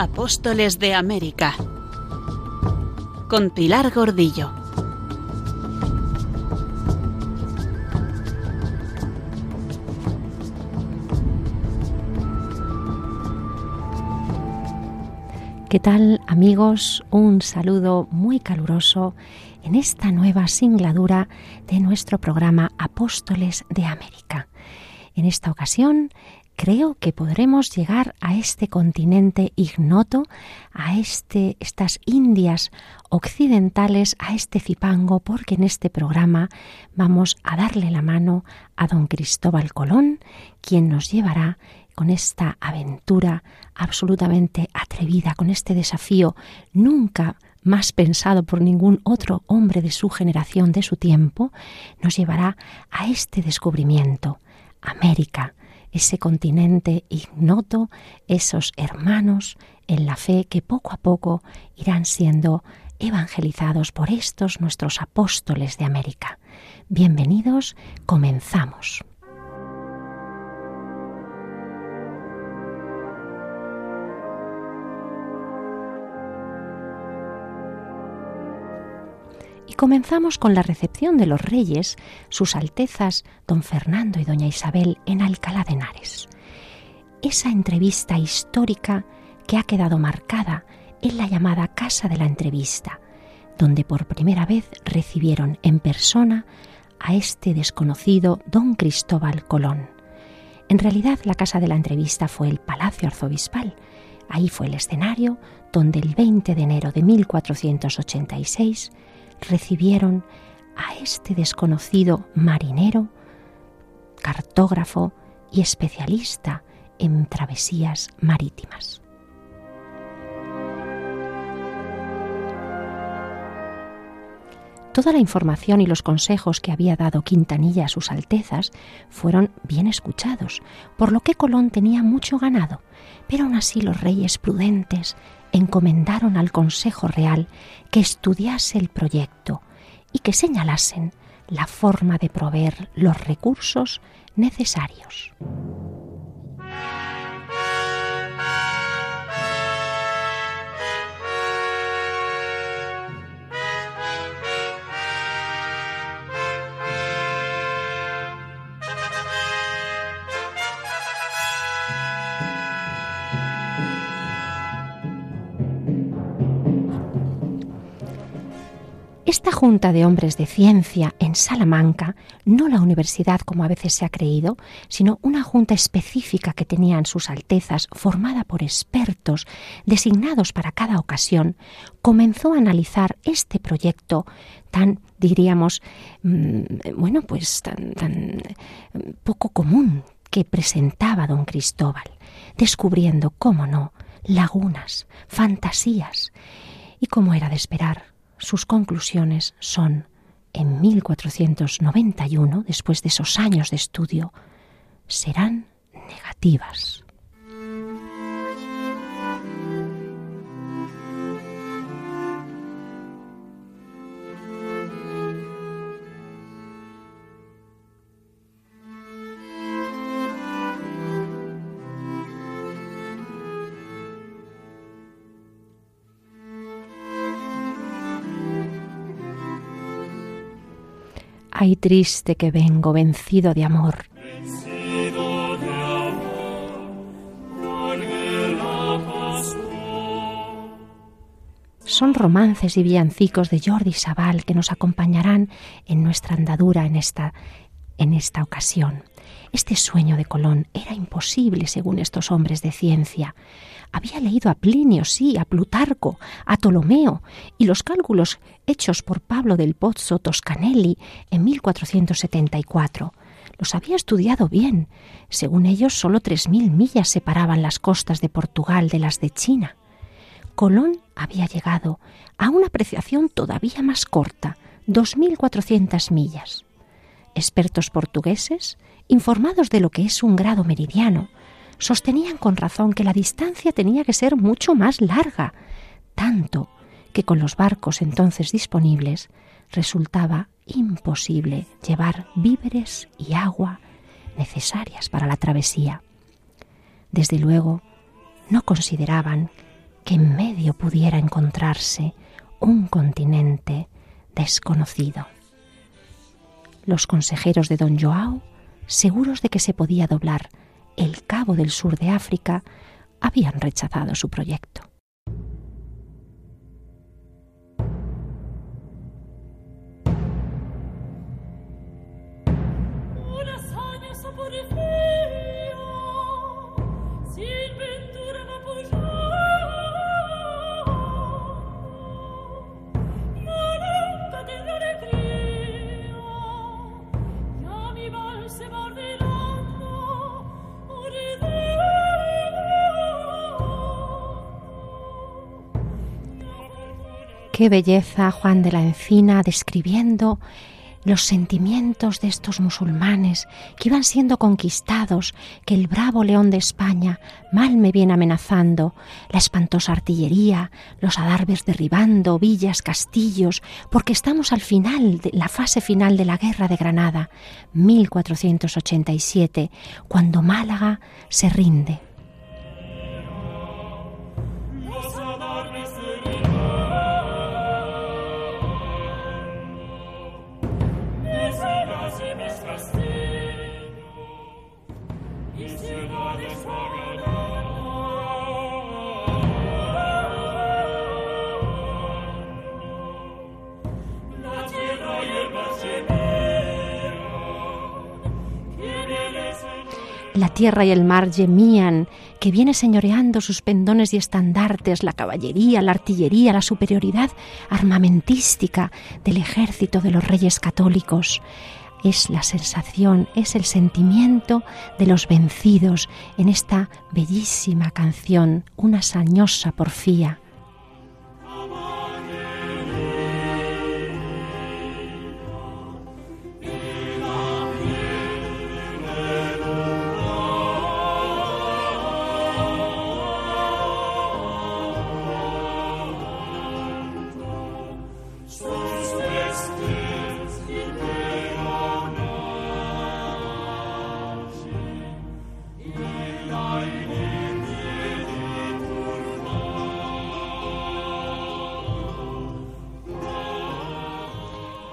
Apóstoles de América con Pilar Gordillo. ¿Qué tal amigos? Un saludo muy caluroso en esta nueva singladura de nuestro programa Apóstoles de América. En esta ocasión creo que podremos llegar a este continente ignoto, a este, estas Indias occidentales, a este Zipango, porque en este programa vamos a darle la mano a don Cristóbal Colón, quien nos llevará con esta aventura absolutamente atrevida, con este desafío nunca más pensado por ningún otro hombre de su generación, de su tiempo, nos llevará a este descubrimiento, América, ese continente ignoto, esos hermanos en la fe que poco a poco irán siendo evangelizados por estos nuestros apóstoles de América. Bienvenidos, comenzamos. Comenzamos con la recepción de los reyes, sus altezas, don Fernando y doña Isabel, en Alcalá de Henares. Esa entrevista histórica que ha quedado marcada en la llamada Casa de la Entrevista, donde por primera vez recibieron en persona a este desconocido don Cristóbal Colón. En realidad la Casa de la Entrevista fue el Palacio Arzobispal. Ahí fue el escenario donde el 20 de enero de 1486 recibieron a este desconocido marinero, cartógrafo y especialista en travesías marítimas. Toda la información y los consejos que había dado Quintanilla a sus altezas fueron bien escuchados, por lo que Colón tenía mucho ganado, pero aún así los reyes prudentes encomendaron al Consejo Real que estudiase el proyecto y que señalasen la forma de proveer los recursos necesarios. Esta Junta de Hombres de Ciencia en Salamanca, no la universidad como a veces se ha creído, sino una junta específica que tenían sus altezas, formada por expertos designados para cada ocasión, comenzó a analizar este proyecto tan, diríamos, mm, bueno, pues tan, mm, poco común que presentaba don Cristóbal, descubriendo, cómo no, lagunas, fantasías, y como era de esperar, sus conclusiones son, en 1491, después de esos años de estudio, serán negativas. Ay triste que vengo vencido de amor. Son romances y villancicos de Jordi Sabal que nos acompañarán en nuestra andadura en esta, en esta ocasión. Este sueño de Colón era imposible según estos hombres de ciencia. Había leído a Plinio, sí, a Plutarco, a Ptolomeo, y los cálculos hechos por Pablo del Pozzo Toscanelli en 1474. Los había estudiado bien. Según ellos, solo tres mil millas separaban las costas de Portugal de las de China. Colón había llegado a una apreciación todavía más corta, dos mil cuatrocientas millas. Expertos portugueses, informados de lo que es un grado meridiano, sostenían con razón que la distancia tenía que ser mucho más larga, tanto que con los barcos entonces disponibles resultaba imposible llevar víveres y agua necesarias para la travesía. Desde luego, no consideraban que en medio pudiera encontrarse un continente desconocido. Los consejeros de don Joao, seguros de que se podía doblar el cabo del sur de África, habían rechazado su proyecto. Qué belleza Juan de la Encina describiendo los sentimientos de estos musulmanes que iban siendo conquistados, que el bravo león de España mal me viene amenazando, la espantosa artillería, los adarves derribando, villas, castillos, porque estamos al final, de la fase final de la guerra de Granada, 1487, cuando Málaga se rinde. La tierra y el mar gemían, que viene señoreando sus pendones y estandartes, la caballería, la artillería, la superioridad armamentística del ejército de los reyes católicos. Es la sensación, es el sentimiento de los vencidos en esta bellísima canción, una sañosa porfía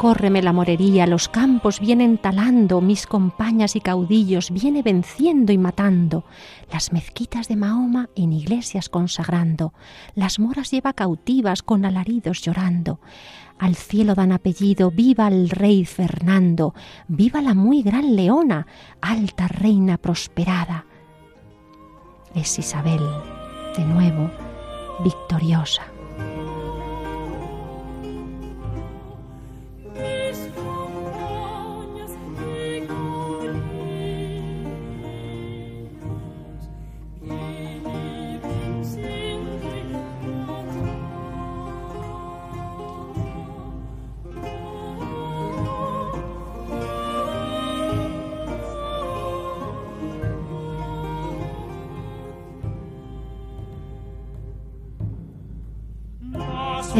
Córreme la morería, los campos vienen talando, mis compañas y caudillos viene venciendo y matando, las mezquitas de Mahoma en iglesias consagrando, las moras lleva cautivas con alaridos llorando. Al cielo dan apellido, viva el rey Fernando, viva la muy gran leona, alta reina prosperada. Es Isabel, de nuevo, victoriosa.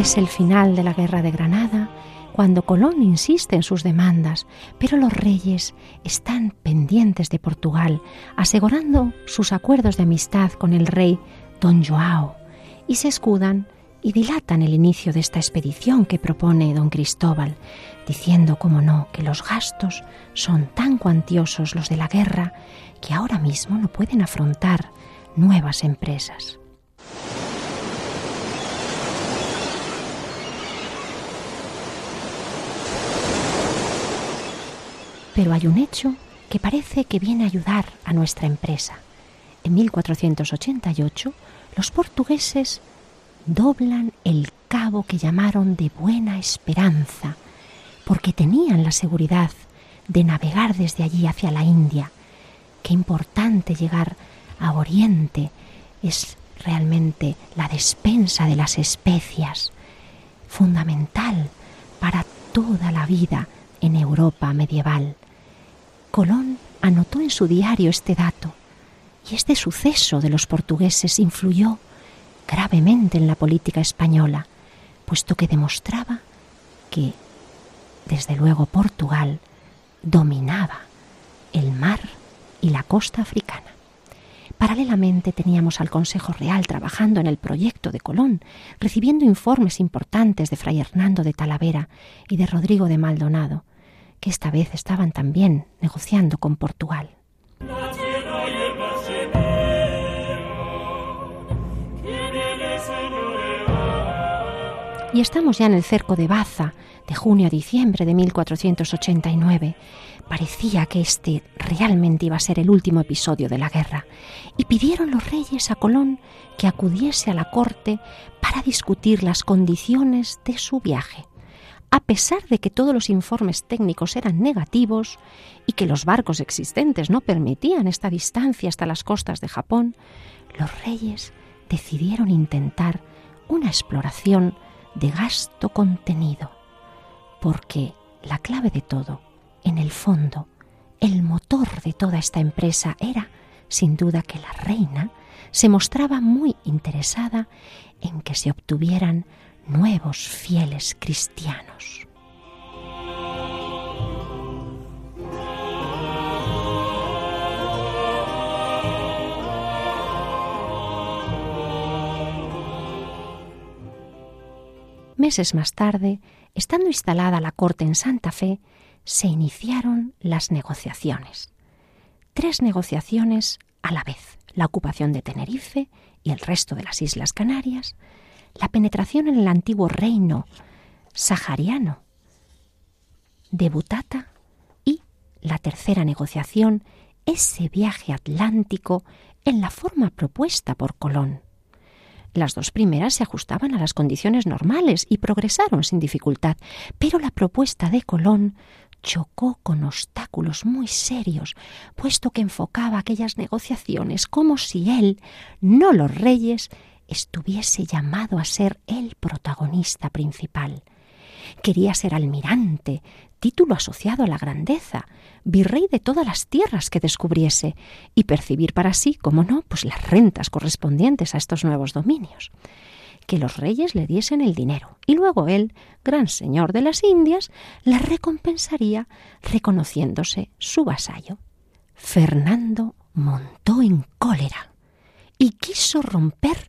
Es el final de la guerra de Granada, cuando Colón insiste en sus demandas, pero los reyes están pendientes de Portugal, asegurando sus acuerdos de amistad con el rey don Joao, y se escudan y dilatan el inicio de esta expedición que propone don Cristóbal, diciendo, como no, que los gastos son tan cuantiosos los de la guerra que ahora mismo no pueden afrontar nuevas empresas. Pero hay un hecho que parece que viene a ayudar a nuestra empresa. En 1488 los portugueses doblan el cabo que llamaron de Buena Esperanza, porque tenían la seguridad de navegar desde allí hacia la India. Qué importante llegar a Oriente es realmente la despensa de las especias, fundamental para toda la vida en Europa medieval. Colón anotó en su diario este dato y este suceso de los portugueses influyó gravemente en la política española, puesto que demostraba que, desde luego, Portugal dominaba el mar y la costa africana. Paralelamente teníamos al Consejo Real trabajando en el proyecto de Colón, recibiendo informes importantes de Fray Hernando de Talavera y de Rodrigo de Maldonado, que esta vez estaban también negociando con Portugal. Y estamos ya en el cerco de Baza, de junio a diciembre de 1489. Parecía que este realmente iba a ser el último episodio de la guerra, y pidieron los reyes a Colón que acudiese a la corte para discutir las condiciones de su viaje. A pesar de que todos los informes técnicos eran negativos y que los barcos existentes no permitían esta distancia hasta las costas de Japón, los reyes decidieron intentar una exploración de gasto contenido, porque la clave de todo, en el fondo, el motor de toda esta empresa era, sin duda, que la reina se mostraba muy interesada en que se obtuvieran nuevos fieles cristianos. Meses más tarde, estando instalada la corte en Santa Fe, se iniciaron las negociaciones. Tres negociaciones a la vez, la ocupación de Tenerife y el resto de las Islas Canarias, la penetración en el antiguo reino sahariano de Butata y la tercera negociación, ese viaje atlántico en la forma propuesta por Colón. Las dos primeras se ajustaban a las condiciones normales y progresaron sin dificultad, pero la propuesta de Colón chocó con obstáculos muy serios, puesto que enfocaba aquellas negociaciones como si él, no los reyes, estuviese llamado a ser el protagonista principal. Quería ser almirante, título asociado a la grandeza, virrey de todas las tierras que descubriese, y percibir para sí, como no, pues las rentas correspondientes a estos nuevos dominios. Que los reyes le diesen el dinero, y luego él, gran señor de las Indias, la recompensaría reconociéndose su vasallo. Fernando montó en cólera y quiso romper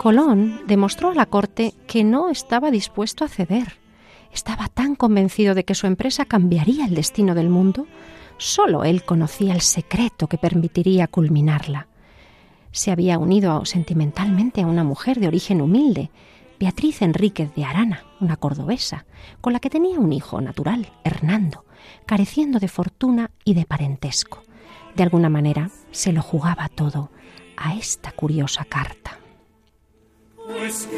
Colón demostró a la corte que no estaba dispuesto a ceder. Estaba tan convencido de que su empresa cambiaría el destino del mundo, solo él conocía el secreto que permitiría culminarla. Se había unido sentimentalmente a una mujer de origen humilde, Beatriz Enríquez de Arana, una cordobesa, con la que tenía un hijo natural, Hernando, careciendo de fortuna y de parentesco. De alguna manera se lo jugaba todo a esta curiosa carta. Pues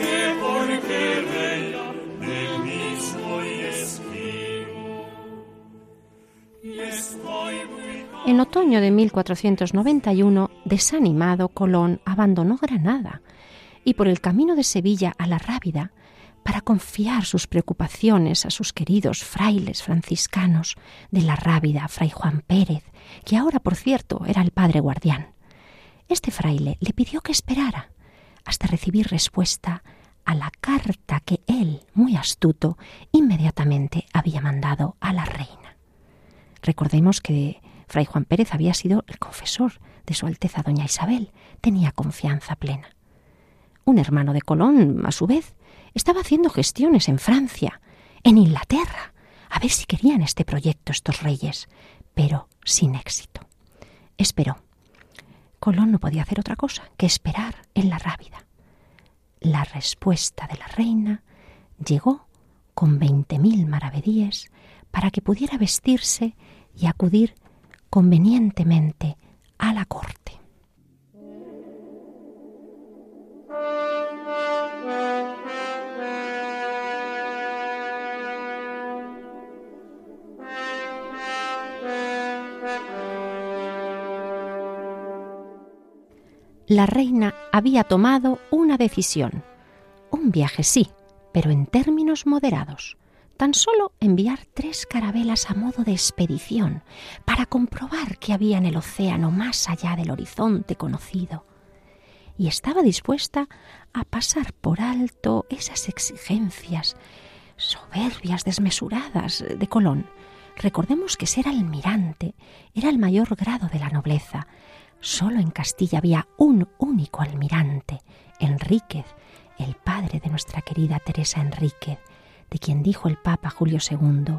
En otoño de 1491, desanimado, Colón abandonó Granada y por el camino de Sevilla a la Rábida, para confiar sus preocupaciones a sus queridos frailes franciscanos de la Rábida, Fray Juan Pérez, que ahora, por cierto, era el padre guardián. Este fraile le pidió que esperara hasta recibir respuesta a la carta que él, muy astuto, inmediatamente había mandado a la reina. Recordemos que Fray Juan Pérez había sido el confesor de Su Alteza Doña Isabel, tenía confianza plena. Un hermano de Colón, a su vez, estaba haciendo gestiones en Francia, en Inglaterra, a ver si querían este proyecto estos reyes, pero sin éxito. Esperó. Colón no podía hacer otra cosa que esperar en la rábida. La respuesta de la reina llegó con veinte mil maravedíes para que pudiera vestirse y acudir convenientemente a la corte. La reina había tomado una decisión. Un viaje sí, pero en términos moderados. Tan solo enviar tres carabelas a modo de expedición para comprobar qué había en el océano más allá del horizonte conocido. Y estaba dispuesta a pasar por alto esas exigencias soberbias, desmesuradas de Colón. Recordemos que ser almirante era el mayor grado de la nobleza. Solo en Castilla había un único almirante, Enríquez, el padre de nuestra querida Teresa Enríquez, de quien dijo el Papa Julio II,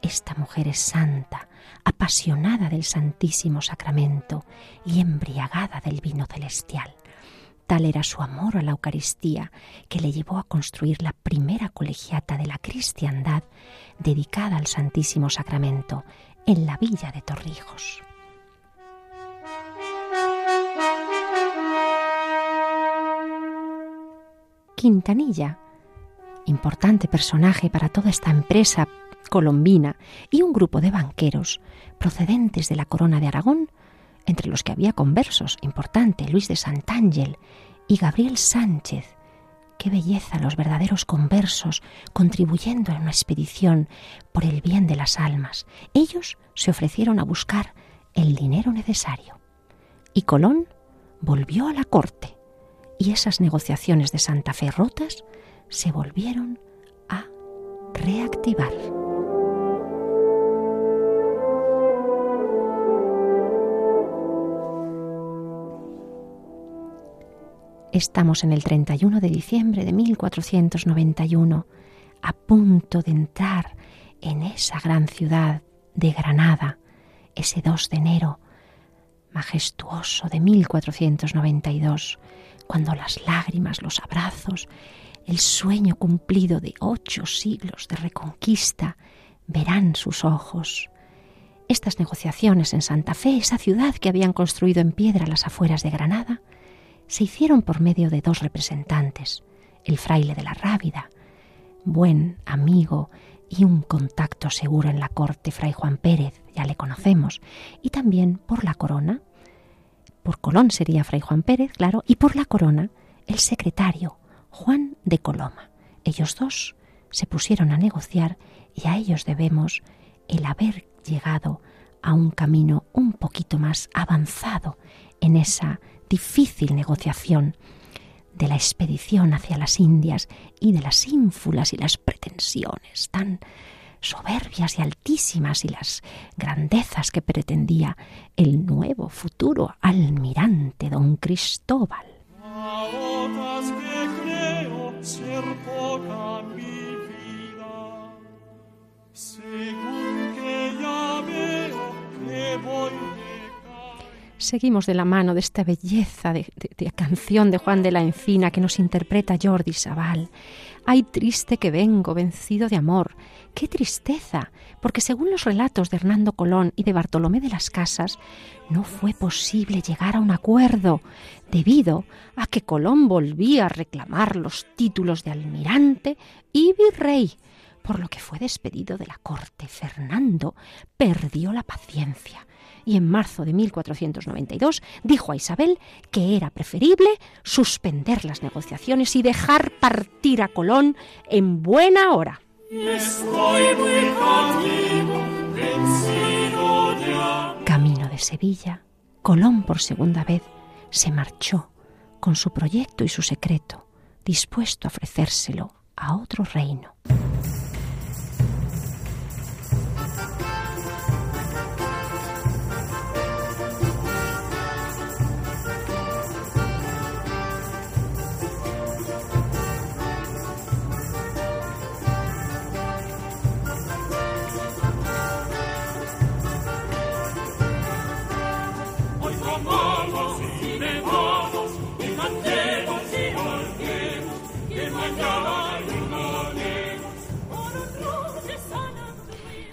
esta mujer es santa, apasionada del Santísimo Sacramento y embriagada del vino celestial. Tal era su amor a la Eucaristía que le llevó a construir la primera colegiata de la cristiandad dedicada al Santísimo Sacramento en la villa de Torrijos. Quintanilla, importante personaje para toda esta empresa colombina y un grupo de banqueros procedentes de la corona de Aragón, entre los que había conversos, importante, Luis de Santángel y Gabriel Sánchez. Qué belleza los verdaderos conversos contribuyendo en una expedición por el bien de las almas. Ellos se ofrecieron a buscar el dinero necesario. Y Colón volvió a la corte y esas negociaciones de Santa Fe rotas se volvieron a reactivar. Estamos en el 31 de diciembre de 1491, a punto de entrar en esa gran ciudad de Granada, ese 2 de enero majestuoso de 1492, cuando las lágrimas, los abrazos, el sueño cumplido de ocho siglos de reconquista verán sus ojos. Estas negociaciones en Santa Fe, esa ciudad que habían construido en piedra las afueras de Granada, se hicieron por medio de dos representantes, el fraile de la Rábida, buen amigo y un contacto seguro en la corte, Fray Juan Pérez, ya le conocemos, y también por la corona, por Colón sería Fray Juan Pérez, claro, y por la corona, el secretario, Juan de Coloma. Ellos dos se pusieron a negociar y a ellos debemos el haber llegado a un camino un poquito más avanzado en esa difícil negociación de la expedición hacia las Indias y de las ínfulas y las pretensiones tan soberbias y altísimas y las grandezas que pretendía el nuevo futuro almirante don Cristóbal. Seguimos de la mano de esta belleza de, canción de Juan de la Encina que nos interpreta Jordi Sabal. Ay, triste que vengo, vencido de amor. ¡Qué tristeza! Porque según los relatos de Hernando Colón y de Bartolomé de las Casas, no fue posible llegar a un acuerdo, debido a que Colón volvía a reclamar los títulos de almirante y virrey, por lo que fue despedido de la corte. Fernando perdió la paciencia y en marzo de 1492 dijo a Isabel que era preferible suspender las negociaciones y dejar partir a Colón en buena hora. Camino de Sevilla, Colón por segunda vez se marchó con su proyecto y su secreto, dispuesto a ofrecérselo a otro reino.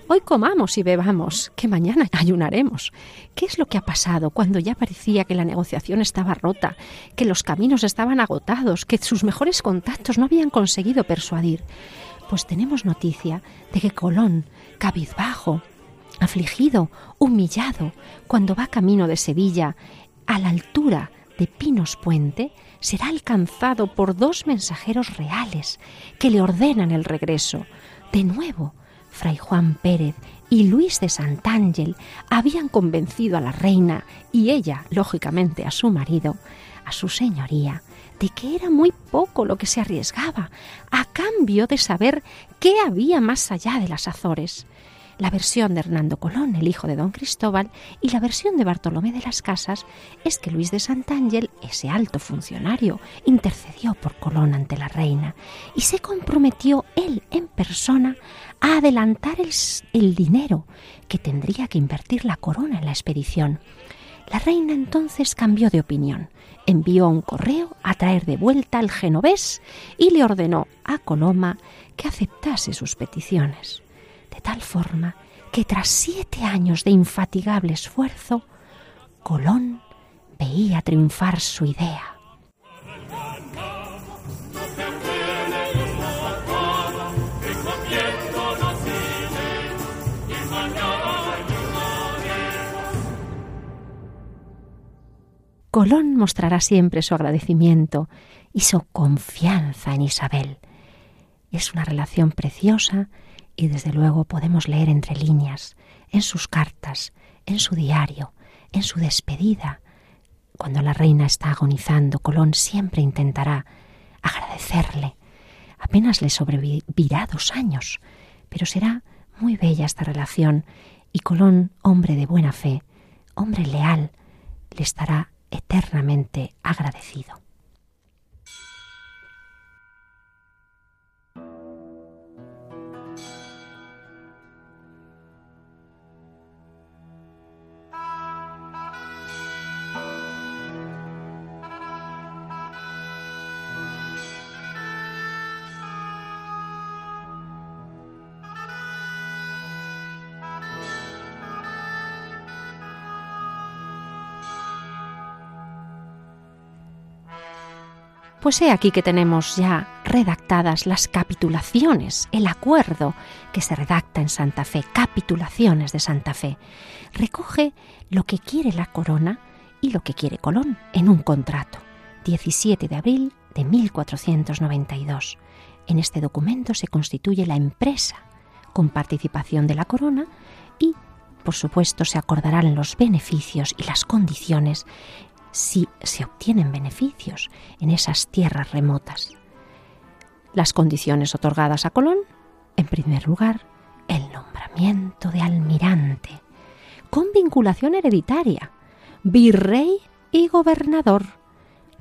Hoy comamos y bebamos, que mañana ayunaremos. ¿Qué es lo que ha pasado cuando ya parecía que la negociación estaba rota, que los caminos estaban agotados, que sus mejores contactos no habían conseguido persuadir? Pues tenemos noticia de que Colón, cabizbajo, afligido, humillado, cuando va camino de Sevilla, a la altura de Pinos Puente será alcanzado por dos mensajeros reales que le ordenan el regreso. De nuevo, Fray Juan Pérez y Luis de Santángel habían convencido a la reina y ella, lógicamente, a su marido, a su señoría, de que era muy poco lo que se arriesgaba, a cambio de saber qué había más allá de las Azores. La versión de Hernando Colón, el hijo de don Cristóbal, y la versión de Bartolomé de las Casas es que Luis de Santángel, ese alto funcionario, intercedió por Colón ante la reina y se comprometió él en persona a adelantar el, el dinero que tendría que invertir la corona en la expedición. La reina entonces cambió de opinión envió un correo a traer de vuelta al genovés y le ordenó a Coloma que aceptase sus peticiones, de tal forma que tras siete años de infatigable esfuerzo, Colón veía triunfar su idea. Colón mostrará siempre su agradecimiento y su confianza en Isabel. Es una relación preciosa y desde luego podemos leer entre líneas, en sus cartas, en su diario, en su despedida. Cuando la reina está agonizando, Colón siempre intentará agradecerle. Apenas le sobrevivirá dos años, pero será muy bella esta relación y Colón, hombre de buena fe, hombre leal, le estará eternamente agradecido. Pues he aquí que tenemos ya redactadas las capitulaciones, el acuerdo que se redacta en Santa Fe, capitulaciones de Santa Fe. Recoge lo que quiere la corona y lo que quiere Colón en un contrato. 17 de abril de 1492. En este documento se constituye la empresa con participación de la corona y, por supuesto, se acordarán los beneficios y las condiciones si se obtienen beneficios en esas tierras remotas. Las condiciones otorgadas a Colón, en primer lugar, el nombramiento de almirante, con vinculación hereditaria, virrey y gobernador,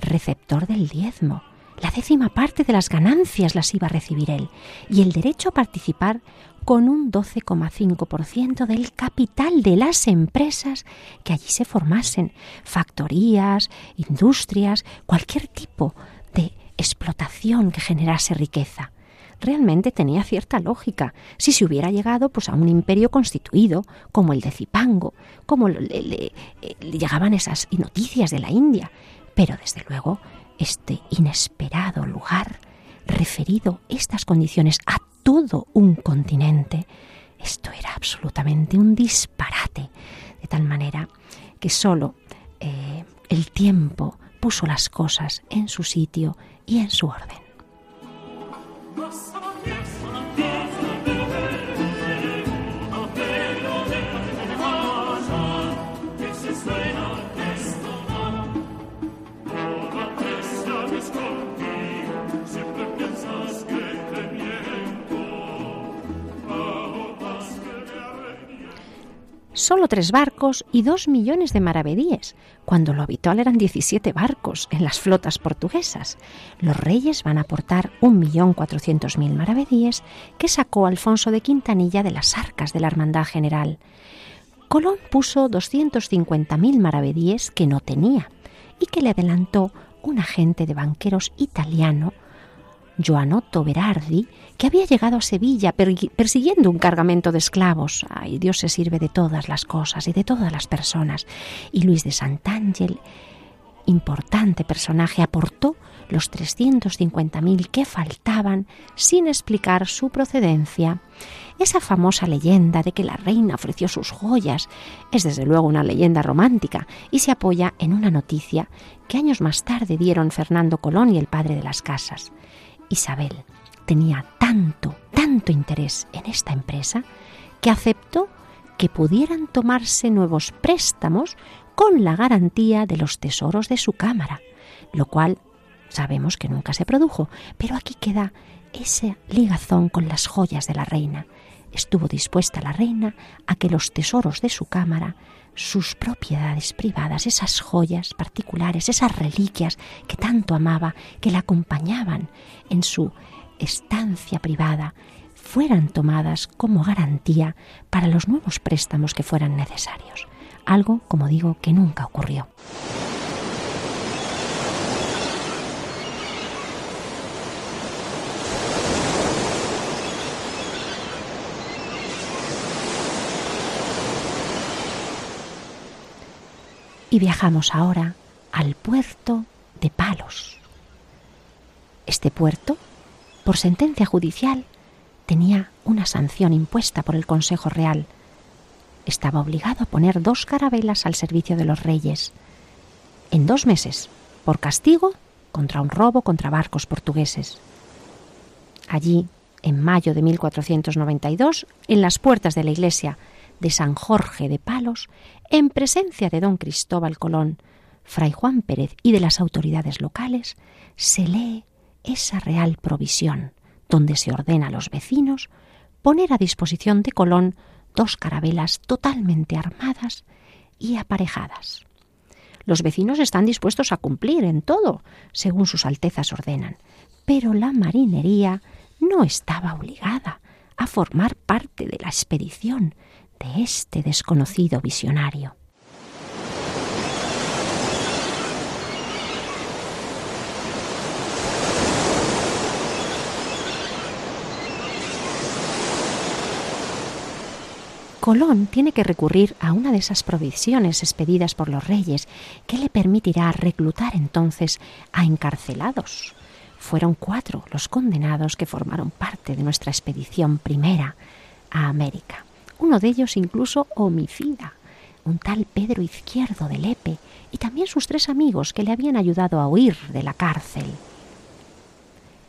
receptor del diezmo, la décima parte de las ganancias las iba a recibir él, y el derecho a participar con un 12,5% del capital de las empresas que allí se formasen, factorías, industrias, cualquier tipo de explotación que generase riqueza. Realmente tenía cierta lógica si se hubiera llegado pues, a un imperio constituido como el de Zipango, como le, llegaban esas noticias de la India. Pero desde luego este inesperado lugar referido estas condiciones a todo un continente. Esto era absolutamente un disparate, de tal manera que solo eh, el tiempo puso las cosas en su sitio y en su orden. Solo tres barcos y dos millones de maravedíes, cuando lo habitual eran 17 barcos en las flotas portuguesas. Los reyes van a aportar un millón cuatrocientos mil maravedíes que sacó Alfonso de Quintanilla de las arcas de la Hermandad General. Colón puso 250.000 maravedíes que no tenía y que le adelantó un agente de banqueros italiano Joanotto Berardi, que había llegado a Sevilla persiguiendo un cargamento de esclavos. Ay, Dios se sirve de todas las cosas y de todas las personas. Y Luis de Santángel importante personaje aportó los 350.000 que faltaban sin explicar su procedencia. Esa famosa leyenda de que la reina ofreció sus joyas es desde luego una leyenda romántica y se apoya en una noticia que años más tarde dieron Fernando Colón y el padre de las casas. Isabel tenía tanto, tanto interés en esta empresa que aceptó que pudieran tomarse nuevos préstamos con la garantía de los tesoros de su cámara, lo cual sabemos que nunca se produjo, pero aquí queda esa ligazón con las joyas de la reina. Estuvo dispuesta la reina a que los tesoros de su cámara, sus propiedades privadas, esas joyas particulares, esas reliquias que tanto amaba, que la acompañaban en su estancia privada, fueran tomadas como garantía para los nuevos préstamos que fueran necesarios. Algo, como digo, que nunca ocurrió. Y viajamos ahora al puerto de Palos. Este puerto, por sentencia judicial, tenía una sanción impuesta por el Consejo Real. Estaba obligado a poner dos carabelas al servicio de los reyes en dos meses, por castigo contra un robo contra barcos portugueses. Allí, en mayo de 1492, en las puertas de la iglesia de San Jorge de Palos, en presencia de don Cristóbal Colón, fray Juan Pérez y de las autoridades locales, se lee esa real provisión, donde se ordena a los vecinos poner a disposición de Colón dos carabelas totalmente armadas y aparejadas. Los vecinos están dispuestos a cumplir en todo, según sus altezas ordenan, pero la marinería no estaba obligada a formar parte de la expedición, este desconocido visionario. Colón tiene que recurrir a una de esas provisiones expedidas por los reyes que le permitirá reclutar entonces a encarcelados. Fueron cuatro los condenados que formaron parte de nuestra expedición primera a América uno de ellos incluso homicida, un tal Pedro Izquierdo de Lepe, y también sus tres amigos que le habían ayudado a huir de la cárcel.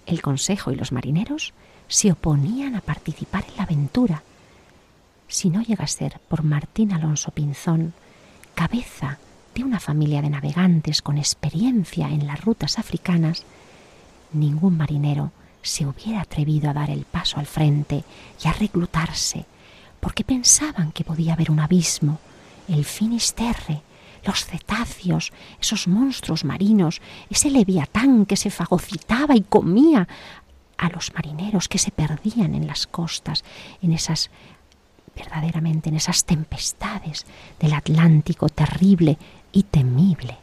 El Consejo y los marineros se oponían a participar en la aventura. Si no llega a ser por Martín Alonso Pinzón, cabeza de una familia de navegantes con experiencia en las rutas africanas, ningún marinero se hubiera atrevido a dar el paso al frente y a reclutarse porque pensaban que podía haber un abismo, el Finisterre, los cetáceos, esos monstruos marinos, ese leviatán que se fagocitaba y comía a los marineros que se perdían en las costas, en esas verdaderamente en esas tempestades del Atlántico terrible y temible.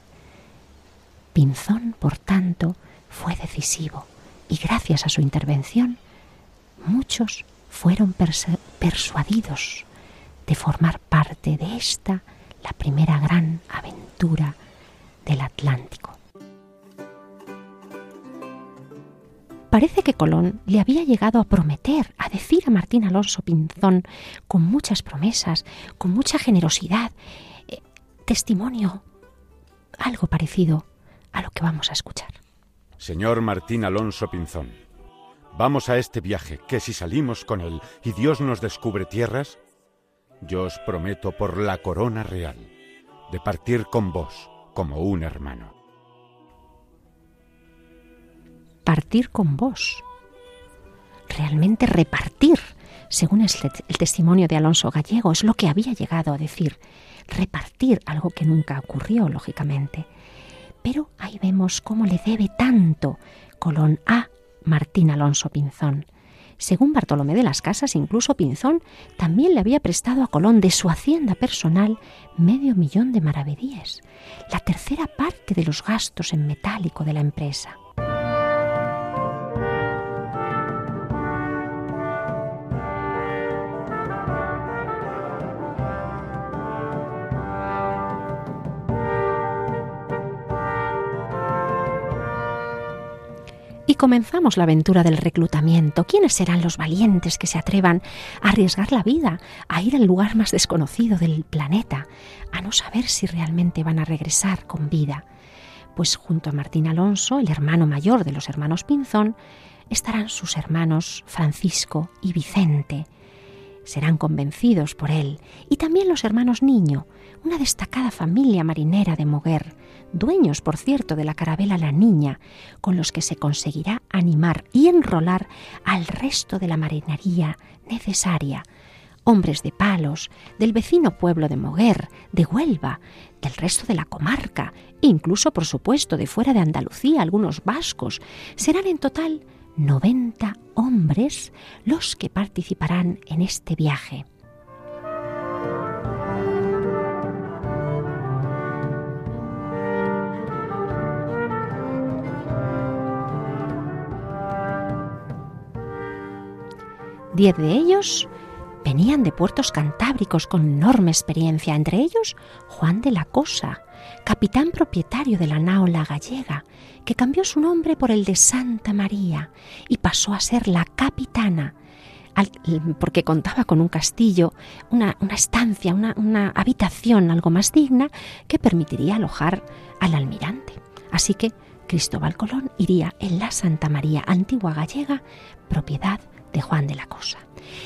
Pinzón, por tanto, fue decisivo y gracias a su intervención muchos fueron persuadidos de formar parte de esta, la primera gran aventura del Atlántico. Parece que Colón le había llegado a prometer, a decir a Martín Alonso Pinzón, con muchas promesas, con mucha generosidad, eh, testimonio, algo parecido a lo que vamos a escuchar. Señor Martín Alonso Pinzón, Vamos a este viaje, que si salimos con él y Dios nos descubre tierras, yo os prometo por la corona real de partir con vos como un hermano. Partir con vos. Realmente repartir, según el, testimonio de Alonso Gallego, es lo que había llegado a decir. Repartir, algo que nunca ocurrió, lógicamente. Pero ahí vemos cómo le debe tanto Colón a Martín Alonso Pinzón. Según Bartolomé de las Casas, incluso Pinzón también le había prestado a Colón de su hacienda personal medio millón de maravedíes, la tercera parte de los gastos en metálico de la empresa. Comenzamos la aventura del reclutamiento. ¿Quiénes serán los valientes que se atrevan a arriesgar la vida, a ir al lugar más desconocido del planeta, a no saber si realmente van a regresar con vida? Pues junto a Martín Alonso, el hermano mayor de los hermanos Pinzón, estarán sus hermanos Francisco y Vicente. Serán convencidos por él y también los hermanos Niño, una destacada familia marinera de Moguer, dueños, por cierto, de la carabela La Niña, con los que se conseguirá animar y enrolar al resto de la marinería necesaria, hombres de palos, del vecino pueblo de Moguer, de Huelva, del resto de la comarca, incluso, por supuesto, de fuera de Andalucía, algunos vascos. Serán en total 90 hombres los que participarán en este viaje. Diez de ellos venían de puertos cantábricos con enorme experiencia, entre ellos Juan de la Cosa, capitán propietario de la nao La Gallega, que cambió su nombre por el de Santa María y pasó a ser la capitana, porque contaba con un castillo, una, estancia, una, una habitación algo más digna que permitiría alojar al almirante. Así que Cristóbal Colón iría en la Santa María Antigua Gallega, propiedad de Juan de la Cosa.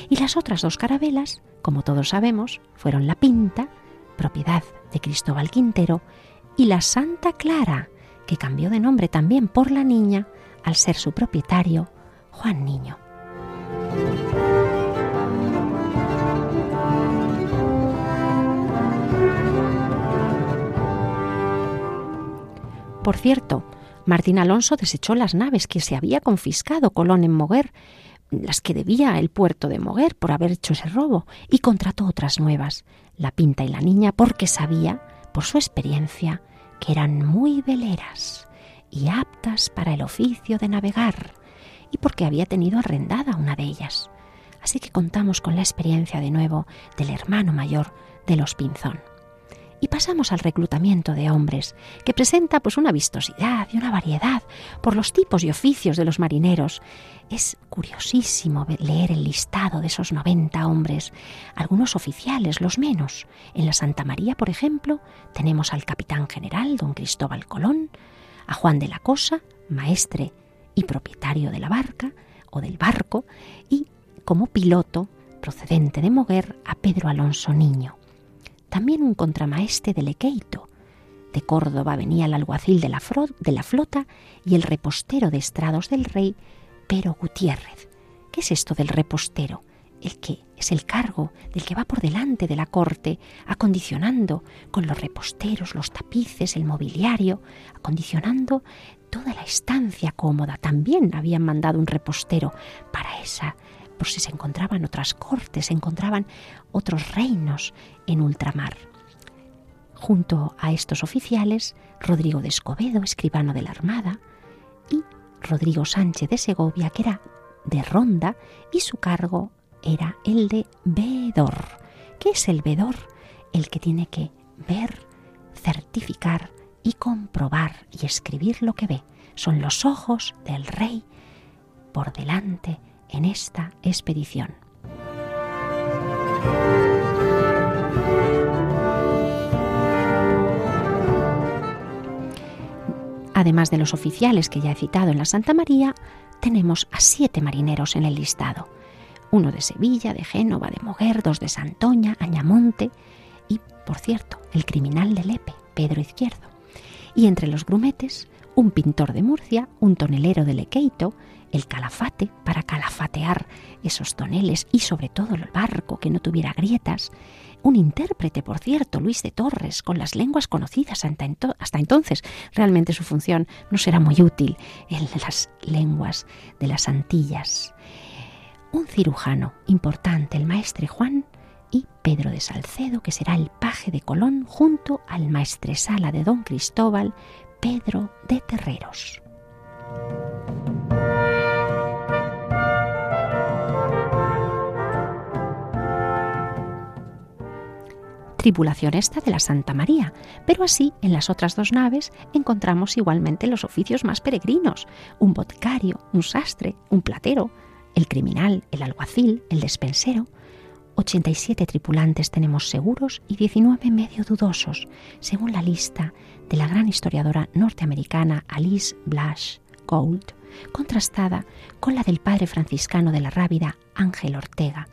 Y las otras dos carabelas, como todos sabemos, fueron la Pinta, propiedad de Cristóbal Quintero, y la Santa Clara, que cambió de nombre también por la niña al ser su propietario, Juan Niño. Por cierto, Martín Alonso desechó las naves que se había confiscado Colón en Moguer las que debía el puerto de Moguer por haber hecho ese robo, y contrató otras nuevas, la Pinta y la Niña, porque sabía, por su experiencia, que eran muy veleras y aptas para el oficio de navegar, y porque había tenido arrendada una de ellas. Así que contamos con la experiencia de nuevo del hermano mayor de los Pinzón y pasamos al reclutamiento de hombres, que presenta pues una vistosidad y una variedad por los tipos y oficios de los marineros. Es curiosísimo leer el listado de esos 90 hombres, algunos oficiales, los menos. En la Santa María, por ejemplo, tenemos al capitán general, don Cristóbal Colón, a Juan de la Cosa, maestre y propietario de la barca o del barco, y como piloto, procedente de Moguer, a Pedro Alonso Niño también un contramaestre de Lequeito. De Córdoba venía el alguacil de la, de la flota y el repostero de estrados del rey, Pero Gutiérrez. ¿Qué es esto del repostero? El que es el cargo del que va por delante de la corte, acondicionando con los reposteros, los tapices, el mobiliario, acondicionando toda la estancia cómoda. También habían mandado un repostero para esa por si se encontraban otras cortes, se encontraban otros reinos en ultramar. Junto a estos oficiales, Rodrigo de Escobedo, escribano de la Armada, y Rodrigo Sánchez de Segovia, que era de Ronda, y su cargo era el de veedor. ¿Qué es el veedor? El que tiene que ver, certificar y comprobar y escribir lo que ve. Son los ojos del rey por delante en esta expedición. Además de los oficiales que ya he citado en la Santa María, tenemos a siete marineros en el listado. Uno de Sevilla, de Génova, de Moguer, dos de Santoña, Añamonte y, por cierto, el criminal de Lepe, Pedro Izquierdo. Y entre los grumetes, un pintor de Murcia, un tonelero de Lequeito, el calafate para calafatear esos toneles y sobre todo el barco que no tuviera grietas, un intérprete, por cierto, Luis de Torres, con las lenguas conocidas hasta, entonces. Realmente su función no será muy útil en las lenguas de las Antillas. Un cirujano importante, el maestre Juan, y Pedro de Salcedo, que será el paje de Colón, junto al maestresala de don Cristóbal, Pedro de Terreros. Tripulación esta de la Santa María, pero así en las otras dos naves encontramos igualmente los oficios más peregrinos, un boticario, un sastre, un platero, el criminal, el alguacil, el despensero. 87 tripulantes tenemos seguros y 19 medio dudosos, según la lista de la gran historiadora norteamericana Alice Blash Gold, contrastada con la del padre franciscano de la Rábida Ángel Ortega.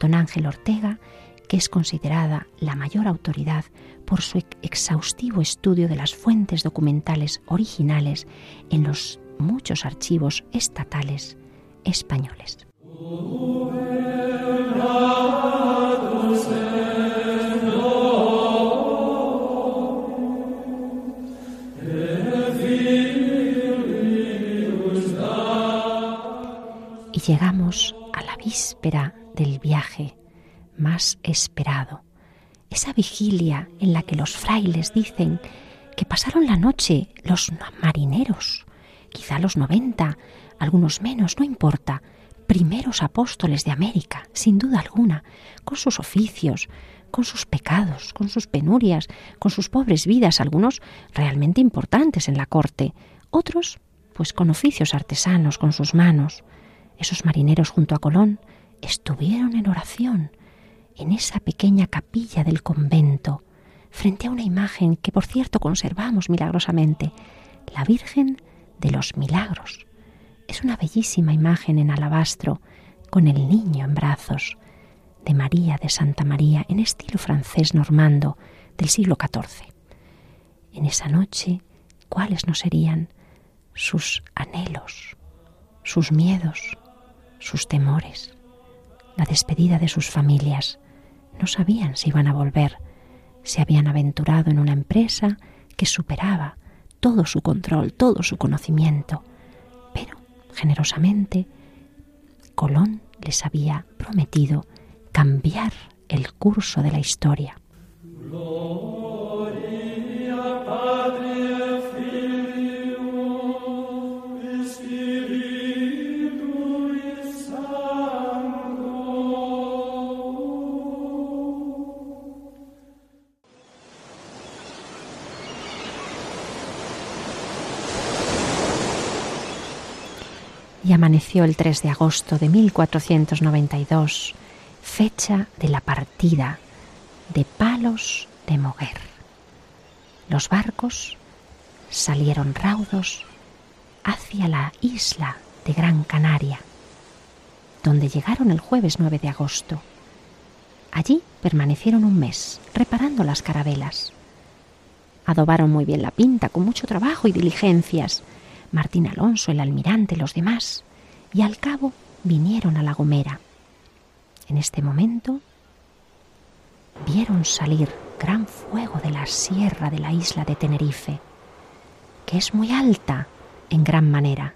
Don Ángel Ortega que es considerada la mayor autoridad por su exhaustivo estudio de las fuentes documentales originales en los muchos archivos estatales españoles. Y llegamos a la víspera del viaje más esperado. Esa vigilia en la que los frailes dicen que pasaron la noche los marineros, quizá los 90, algunos menos, no importa, primeros apóstoles de América, sin duda alguna, con sus oficios, con sus pecados, con sus penurias, con sus pobres vidas, algunos realmente importantes en la corte, otros pues con oficios artesanos, con sus manos. Esos marineros junto a Colón estuvieron en oración, en esa pequeña capilla del convento, frente a una imagen que por cierto conservamos milagrosamente, la Virgen de los Milagros. Es una bellísima imagen en alabastro con el niño en brazos de María de Santa María en estilo francés normando del siglo XIV. En esa noche, ¿cuáles no serían sus anhelos, sus miedos, sus temores, la despedida de sus familias, no sabían si iban a volver. Se habían aventurado en una empresa que superaba todo su control, todo su conocimiento. Pero, generosamente, Colón les había prometido cambiar el curso de la historia. Amaneció el 3 de agosto de 1492, fecha de la partida de Palos de Moguer. Los barcos salieron raudos hacia la isla de Gran Canaria, donde llegaron el jueves 9 de agosto. Allí permanecieron un mes, reparando las carabelas. Adobaron muy bien la pinta, con mucho trabajo y diligencias, Martín Alonso, el almirante, los demás, y al cabo vinieron a La Gomera. En este momento vieron salir gran fuego de la sierra de la isla de Tenerife, que es muy alta en gran manera.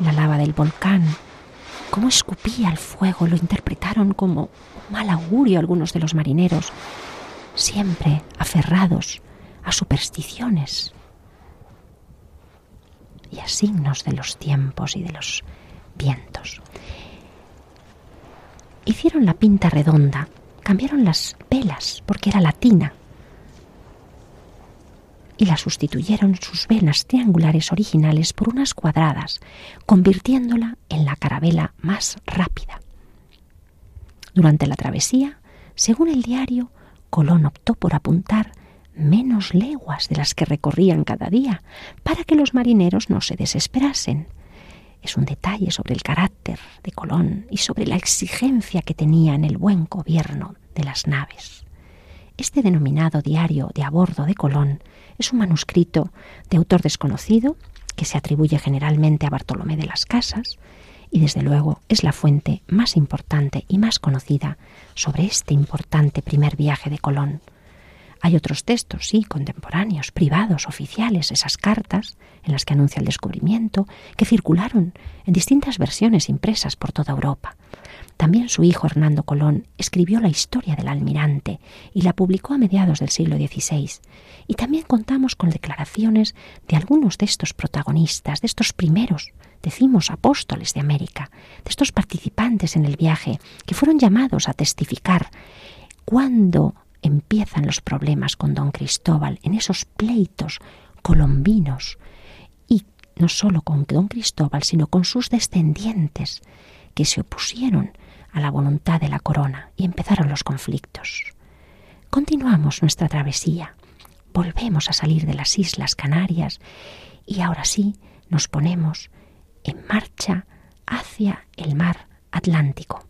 La lava del volcán cómo escupía el fuego, lo interpretaron como mal augurio algunos de los marineros, siempre aferrados a supersticiones y a signos de los tiempos y de los vientos. Hicieron la pinta redonda, cambiaron las velas porque era latina y la sustituyeron sus venas triangulares originales por unas cuadradas, convirtiéndola en la carabela más rápida. Durante la travesía, según el diario, Colón optó por apuntar menos leguas de las que recorrían cada día, para que los marineros no se desesperasen. Es un detalle sobre el carácter de Colón y sobre la exigencia que tenía en el buen gobierno de las naves. Este denominado diario de a bordo de Colón es un manuscrito de autor desconocido que se atribuye generalmente a Bartolomé de las Casas y desde luego es la fuente más importante y más conocida sobre este importante primer viaje de Colón. Hay otros textos, sí, contemporáneos, privados, oficiales, esas cartas en las que anuncia el descubrimiento, que circularon en distintas versiones impresas por toda Europa. También su hijo Hernando Colón escribió la historia del almirante y la publicó a mediados del siglo XVI. Y también contamos con declaraciones de algunos de estos protagonistas, de estos primeros, decimos apóstoles de América, de estos participantes en el viaje, que fueron llamados a testificar cuando empiezan los problemas con don Cristóbal en esos pleitos colombinos y no solo con don Cristóbal, sino con sus descendientes que se opusieron a la voluntad de la corona y empezaron los conflictos. Continuamos nuestra travesía, volvemos a salir de las Islas Canarias y ahora sí nos ponemos en marcha hacia el mar Atlántico.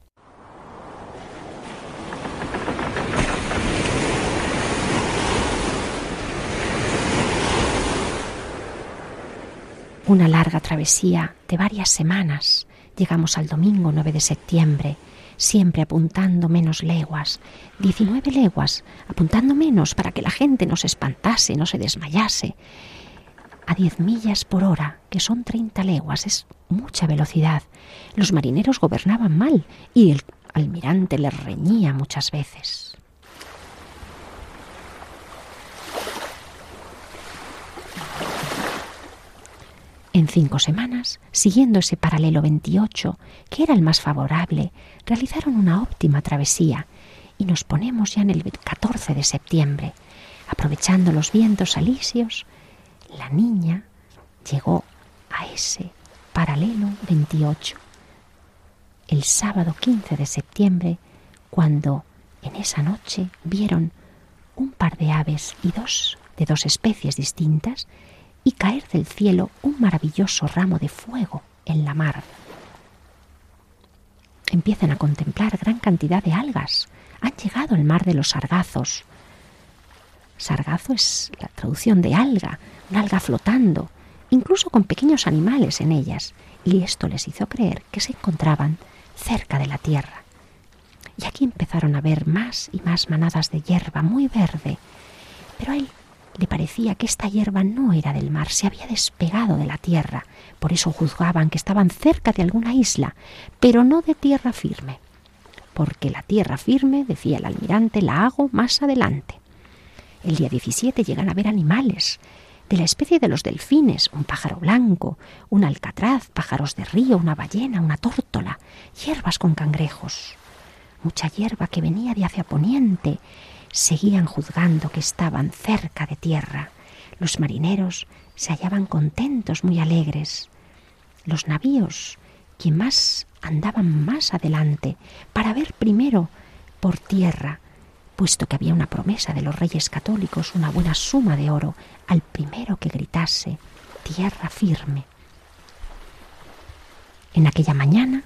Una larga travesía de varias semanas. Llegamos al domingo 9 de septiembre, siempre apuntando menos leguas, 19 leguas, apuntando menos para que la gente no se espantase, no se desmayase. A 10 millas por hora, que son 30 leguas, es mucha velocidad. Los marineros gobernaban mal y el almirante les reñía muchas veces. En cinco semanas, siguiendo ese paralelo 28, que era el más favorable, realizaron una óptima travesía y nos ponemos ya en el 14 de septiembre. Aprovechando los vientos alisios, la niña llegó a ese paralelo 28. El sábado 15 de septiembre, cuando en esa noche vieron un par de aves y dos de dos especies distintas y caer del cielo un maravilloso ramo de fuego en la mar. Empiezan a contemplar gran cantidad de algas. Han llegado al mar de los sargazos. Sargazo es la traducción de alga, una alga flotando, incluso con pequeños animales en ellas, y esto les hizo creer que se encontraban cerca de la tierra. Y aquí empezaron a ver más y más manadas de hierba muy verde, pero hay le parecía que esta hierba no era del mar, se había despegado de la tierra. Por eso juzgaban que estaban cerca de alguna isla, pero no de tierra firme. Porque la tierra firme, decía el almirante, la hago más adelante. El día 17 llegan a ver animales, de la especie de los delfines, un pájaro blanco, un alcatraz, pájaros de río, una ballena, una tórtola, hierbas con cangrejos. Mucha hierba que venía de hacia poniente seguían juzgando que estaban cerca de tierra. Los marineros se hallaban contentos, muy alegres. Los navíos, quien más andaban más adelante, para ver primero por tierra, puesto que había una promesa de los reyes católicos, una buena suma de oro, al primero que gritase tierra firme. En aquella mañana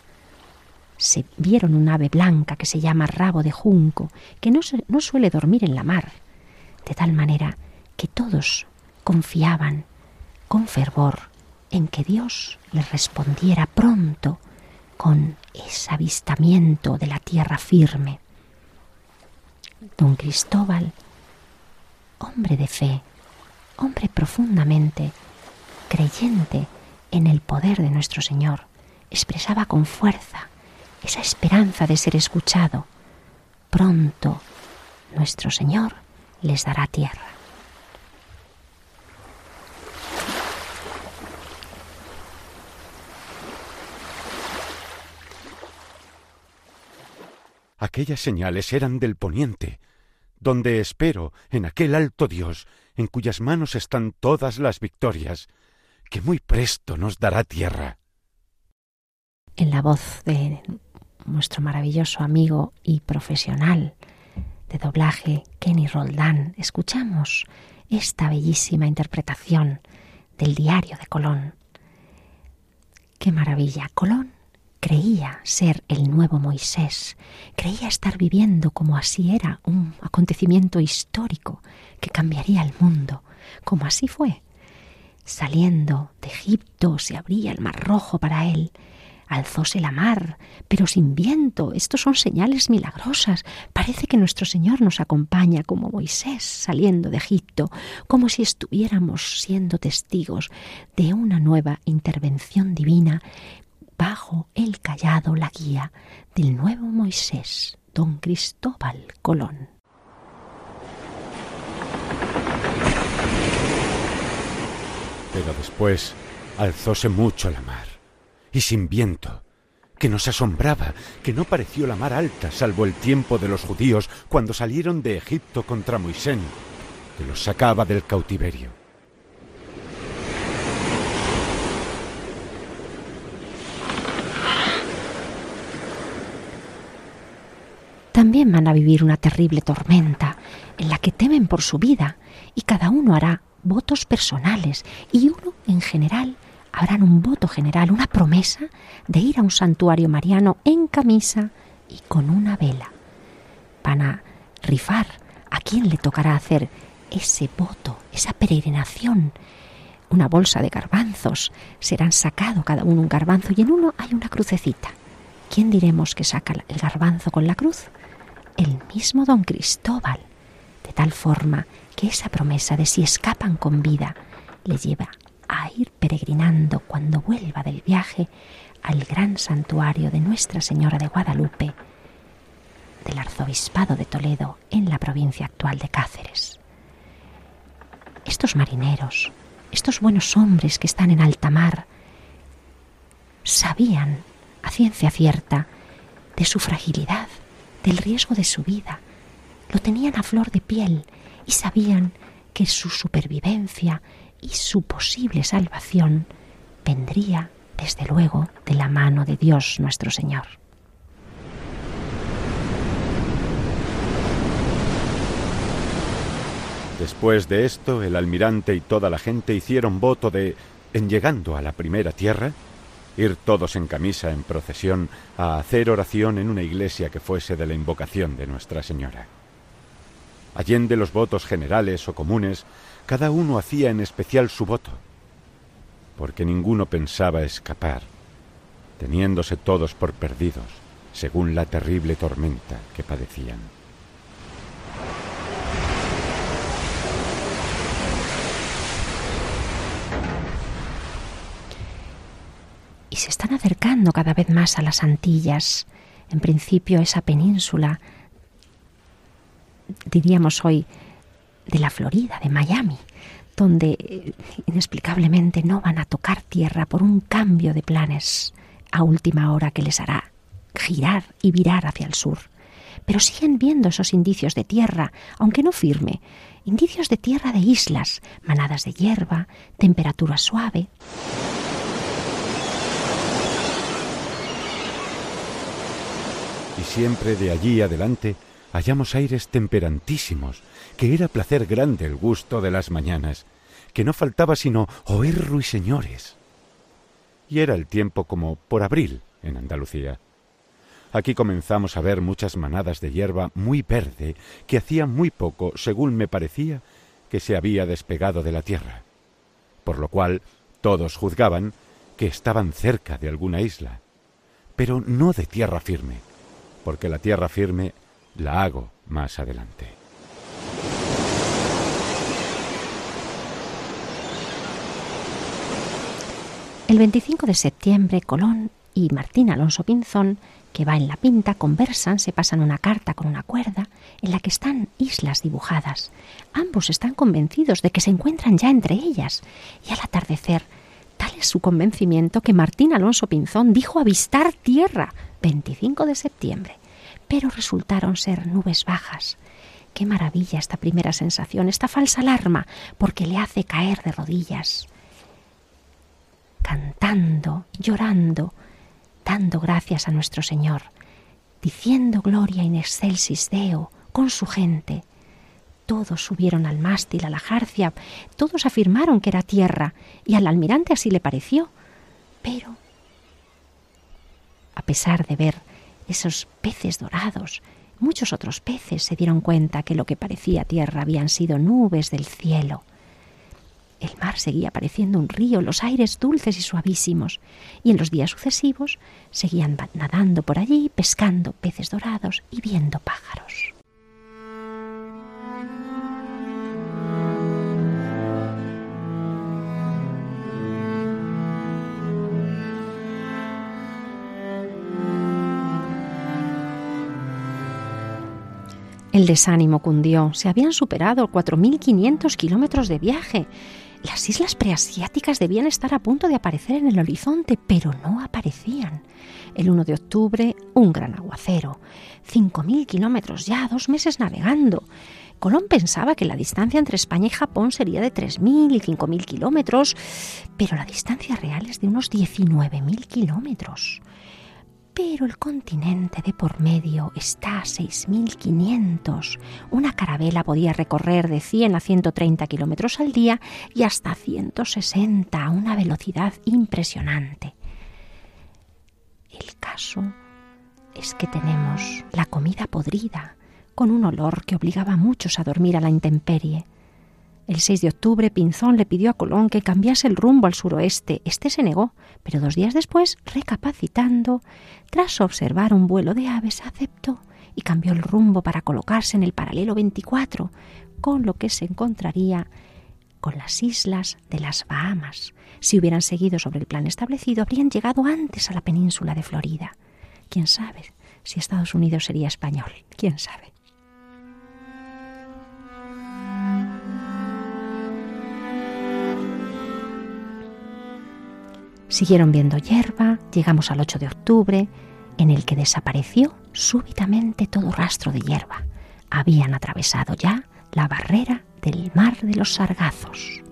se vieron un ave blanca que se llama rabo de junco, que no, no suele dormir en la mar, de tal manera que todos confiaban con fervor en que Dios les respondiera pronto con ese avistamiento de la tierra firme. Don Cristóbal, hombre de fe, hombre profundamente creyente en el poder de nuestro Señor, expresaba con fuerza esa esperanza de ser escuchado. Pronto nuestro Señor les dará tierra. Aquellas señales eran del poniente, donde espero en aquel alto Dios, en cuyas manos están todas las victorias, que muy presto nos dará tierra. En la voz de nuestro maravilloso amigo y profesional de doblaje, Kenny Roldán, escuchamos esta bellísima interpretación del diario de Colón. ¡Qué maravilla! Colón creía ser el nuevo Moisés, creía estar viviendo como así era un acontecimiento histórico que cambiaría el mundo, como así fue. Saliendo de Egipto se abría el mar rojo para él, Alzóse la mar, pero sin viento. Estos son señales milagrosas. Parece que nuestro Señor nos acompaña como Moisés saliendo de Egipto, como si estuviéramos siendo testigos de una nueva intervención divina bajo el callado, la guía del nuevo Moisés, don Cristóbal Colón. Pero después alzóse mucho la mar, y sin viento, que nos asombraba, que no pareció la mar alta, salvo el tiempo de los judíos cuando salieron de Egipto contra Moisés, que los sacaba del cautiverio. También van a vivir una terrible tormenta en la que temen por su vida y cada uno hará votos personales y uno en general harán un voto general, una promesa de ir a un santuario mariano en camisa y con una vela. Van a rifar a quién le tocará hacer ese voto, esa peregrinación. Una bolsa de garbanzos, serán sacado cada uno un garbanzo y en uno hay una crucecita. ¿Quién diremos que saca el garbanzo con la cruz? El mismo don Cristóbal, de tal forma que esa promesa de si escapan con vida le lleva a ir peregrinando cuando vuelva del viaje al gran santuario de Nuestra Señora de Guadalupe del Arzobispado de Toledo en la provincia actual de Cáceres. Estos marineros, estos buenos hombres que están en alta mar, sabían a ciencia cierta de su fragilidad, del riesgo de su vida, lo tenían a flor de piel y sabían que su supervivencia y su posible salvación vendría, desde luego, de la mano de Dios nuestro Señor. Después de esto, el almirante y toda la gente hicieron voto de, en llegando a la primera tierra, ir todos en camisa en procesión a hacer oración en una iglesia que fuese de la invocación de Nuestra Señora. Allende los votos generales o comunes, cada uno hacía en especial su voto, porque ninguno pensaba escapar, teniéndose todos por perdidos, según la terrible tormenta que padecían. Y se están acercando cada vez más a las Antillas, en principio esa península diríamos hoy, de la Florida, de Miami, donde eh, inexplicablemente no van a tocar tierra por un cambio de planes a última hora que les hará girar y virar hacia el sur. Pero siguen viendo esos indicios de tierra, aunque no firme, indicios de tierra de islas, manadas de hierba, temperatura suave. Y siempre de allí adelante hallamos aires temperantísimos, que era placer grande el gusto de las mañanas, que no faltaba sino oír ruiseñores. Y era el tiempo como por abril en Andalucía. Aquí comenzamos a ver muchas manadas de hierba muy verde que hacía muy poco, según me parecía, que se había despegado de la tierra, por lo cual todos juzgaban que estaban cerca de alguna isla, pero no de tierra firme, porque la tierra firme la hago más adelante. El 25 de septiembre, Colón y Martín Alonso Pinzón, que va en la pinta, conversan, se pasan una carta con una cuerda en la que están islas dibujadas. Ambos están convencidos de que se encuentran ya entre ellas, y al atardecer, tal es su convencimiento que Martín Alonso Pinzón dijo avistar tierra 25 de septiembre pero resultaron ser nubes bajas. Qué maravilla esta primera sensación, esta falsa alarma, porque le hace caer de rodillas, cantando, llorando, dando gracias a nuestro Señor, diciendo gloria in excelsis Deo con su gente. Todos subieron al mástil, a la jarcia, todos afirmaron que era tierra, y al almirante así le pareció. Pero, a pesar de ver esos peces dorados. Muchos otros peces se dieron cuenta que lo que parecía tierra habían sido nubes del cielo. El mar seguía pareciendo un río, los aires dulces y suavísimos, y en los días sucesivos seguían nadando por allí, pescando peces dorados y viendo pájaros. El desánimo cundió. Se habían superado 4.500 kilómetros de viaje. Las islas preasiáticas debían estar a punto de aparecer en el horizonte, pero no aparecían. El 1 de octubre, un gran aguacero. 5.000 kilómetros ya, dos meses navegando. Colón pensaba que la distancia entre España y Japón sería de 3.000 y 5.000 kilómetros, pero la distancia real es de unos 19.000 kilómetros pero el continente de por medio está a 6.500. Una carabela podía recorrer de 100 a 130 kilómetros al día y hasta 160 a una velocidad impresionante. El caso es que tenemos la comida podrida, con un olor que obligaba a muchos a dormir a la intemperie. El 6 de octubre Pinzón le pidió a Colón que cambiase el rumbo al suroeste. Este se negó, pero dos días después, recapacitando, tras observar un vuelo de aves, aceptó y cambió el rumbo para colocarse en el paralelo 24, con lo que se encontraría con las islas de las Bahamas. Si hubieran seguido sobre el plan establecido, habrían llegado antes a la península de Florida. ¿Quién sabe si Estados Unidos sería español? ¿Quién sabe? Siguieron viendo hierba, llegamos al 8 de octubre, en el que desapareció súbitamente todo rastro de hierba. Habían atravesado ya la barrera del mar de los sargazos.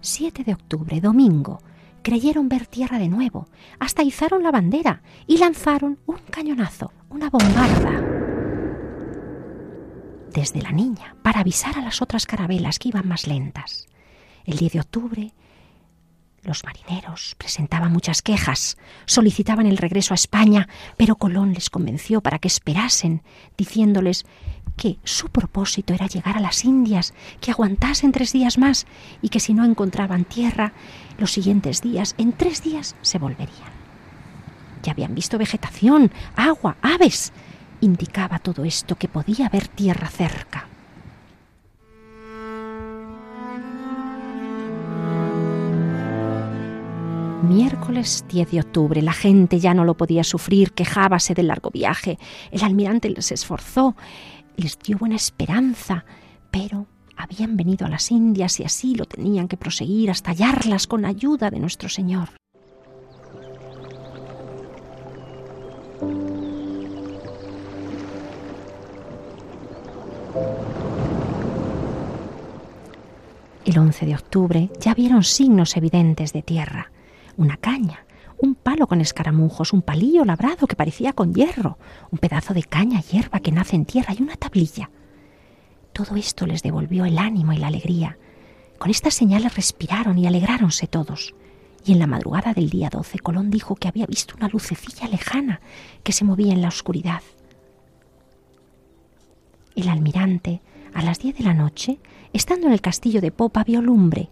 7 de octubre, domingo, creyeron ver tierra de nuevo, hasta izaron la bandera y lanzaron un cañonazo, una bombarda desde la niña para avisar a las otras carabelas que iban más lentas. El 10 de octubre los marineros presentaban muchas quejas, solicitaban el regreso a España, pero Colón les convenció para que esperasen, diciéndoles que su propósito era llegar a las Indias, que aguantasen tres días más y que si no encontraban tierra, los siguientes días, en tres días, se volverían. Ya habían visto vegetación, agua, aves. Indicaba todo esto que podía haber tierra cerca. Miércoles 10 de octubre. La gente ya no lo podía sufrir, quejábase del largo viaje. El almirante les esforzó, les dio buena esperanza, pero habían venido a las Indias y así lo tenían que proseguir hasta hallarlas con ayuda de nuestro Señor. El 11 de octubre ya vieron signos evidentes de tierra una caña, un palo con escaramujos, un palillo labrado que parecía con hierro, un pedazo de caña hierba que nace en tierra y una tablilla. Todo esto les devolvió el ánimo y la alegría. Con estas señales respiraron y alegráronse todos. Y en la madrugada del día 12 Colón dijo que había visto una lucecilla lejana que se movía en la oscuridad. El almirante, a las diez de la noche, estando en el castillo de Popa, vio lumbre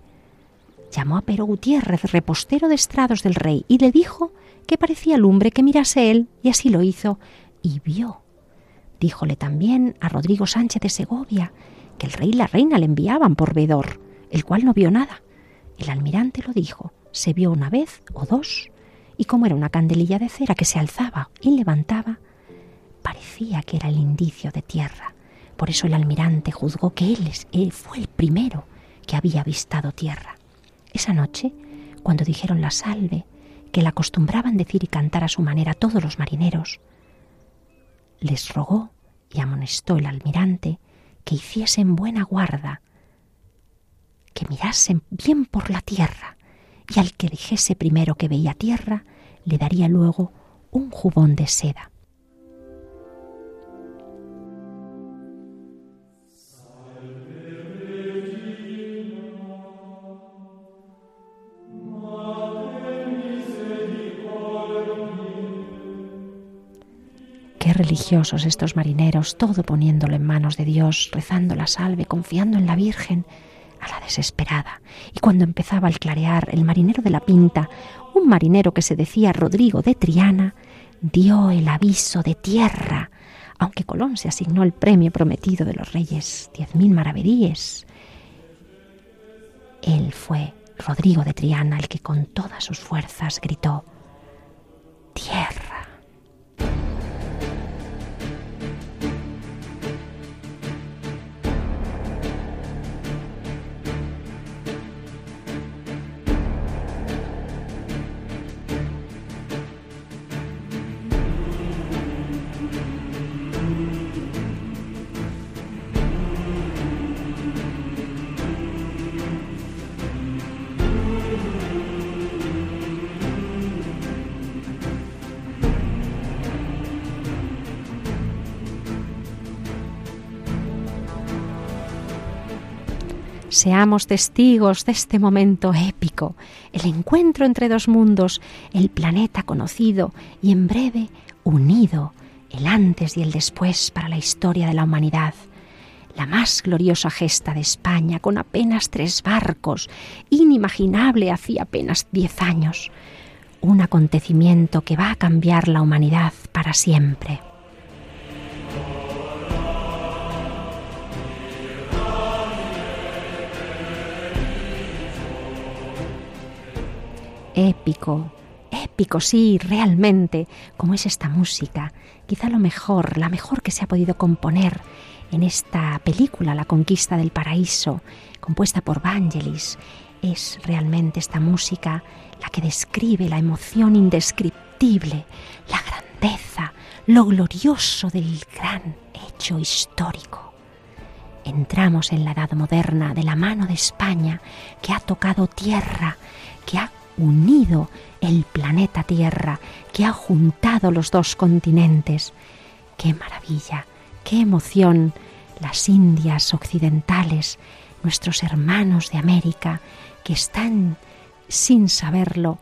llamó a Pero Gutiérrez, repostero de estrados del rey, y le dijo que parecía lumbre que mirase él, y así lo hizo, y vio. Díjole también a Rodrigo Sánchez de Segovia que el rey y la reina le enviaban por vedor, el cual no vio nada. El almirante lo dijo, se vio una vez o dos, y como era una candelilla de cera que se alzaba y levantaba, parecía que era el indicio de tierra. Por eso el almirante juzgó que él, él fue el primero que había avistado tierra. Esa noche, cuando dijeron la salve, que la acostumbraban decir y cantar a su manera todos los marineros, les rogó y amonestó el almirante que hiciesen buena guarda, que mirasen bien por la tierra, y al que dijese primero que veía tierra, le daría luego un jubón de seda. Religiosos estos marineros, todo poniéndolo en manos de Dios, rezando la salve, confiando en la Virgen, a la desesperada. Y cuando empezaba el clarear, el marinero de la Pinta, un marinero que se decía Rodrigo de Triana, dio el aviso de tierra, aunque Colón se asignó el premio prometido de los reyes, diez mil maravedíes. Él fue Rodrigo de Triana el que con todas sus fuerzas gritó, tierra. Seamos testigos de este momento épico, el encuentro entre dos mundos, el planeta conocido y en breve unido, el antes y el después para la historia de la humanidad. La más gloriosa gesta de España con apenas tres barcos, inimaginable hacía apenas diez años. Un acontecimiento que va a cambiar la humanidad para siempre. Épico, épico, sí, realmente, como es esta música, quizá lo mejor, la mejor que se ha podido componer en esta película, La conquista del paraíso, compuesta por Vangelis, es realmente esta música la que describe la emoción indescriptible, la grandeza, lo glorioso del gran hecho histórico. Entramos en la edad moderna de la mano de España que ha tocado tierra, que ha unido el planeta Tierra, que ha juntado los dos continentes. ¡Qué maravilla! ¡Qué emoción! Las Indias occidentales, nuestros hermanos de América, que están, sin saberlo,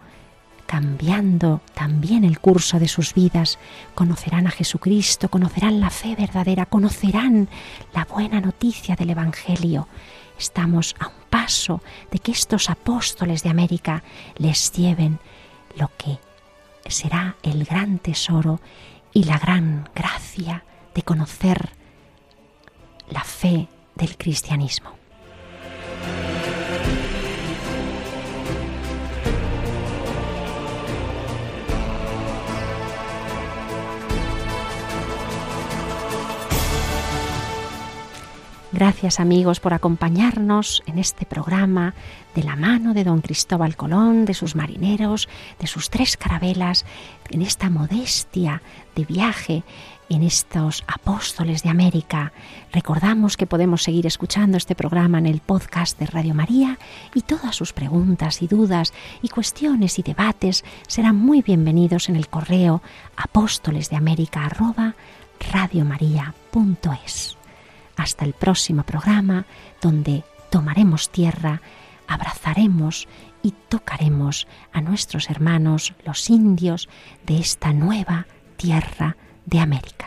cambiando también el curso de sus vidas, conocerán a Jesucristo, conocerán la fe verdadera, conocerán la buena noticia del Evangelio, Estamos a un paso de que estos apóstoles de América les lleven lo que será el gran tesoro y la gran gracia de conocer la fe del cristianismo. Gracias amigos por acompañarnos en este programa de la mano de don Cristóbal Colón, de sus marineros, de sus tres carabelas, en esta modestia de viaje en estos apóstoles de América. Recordamos que podemos seguir escuchando este programa en el podcast de Radio María y todas sus preguntas y dudas y cuestiones y debates serán muy bienvenidos en el correo apóstoles de América hasta el próximo programa donde tomaremos tierra, abrazaremos y tocaremos a nuestros hermanos los indios de esta nueva tierra de América.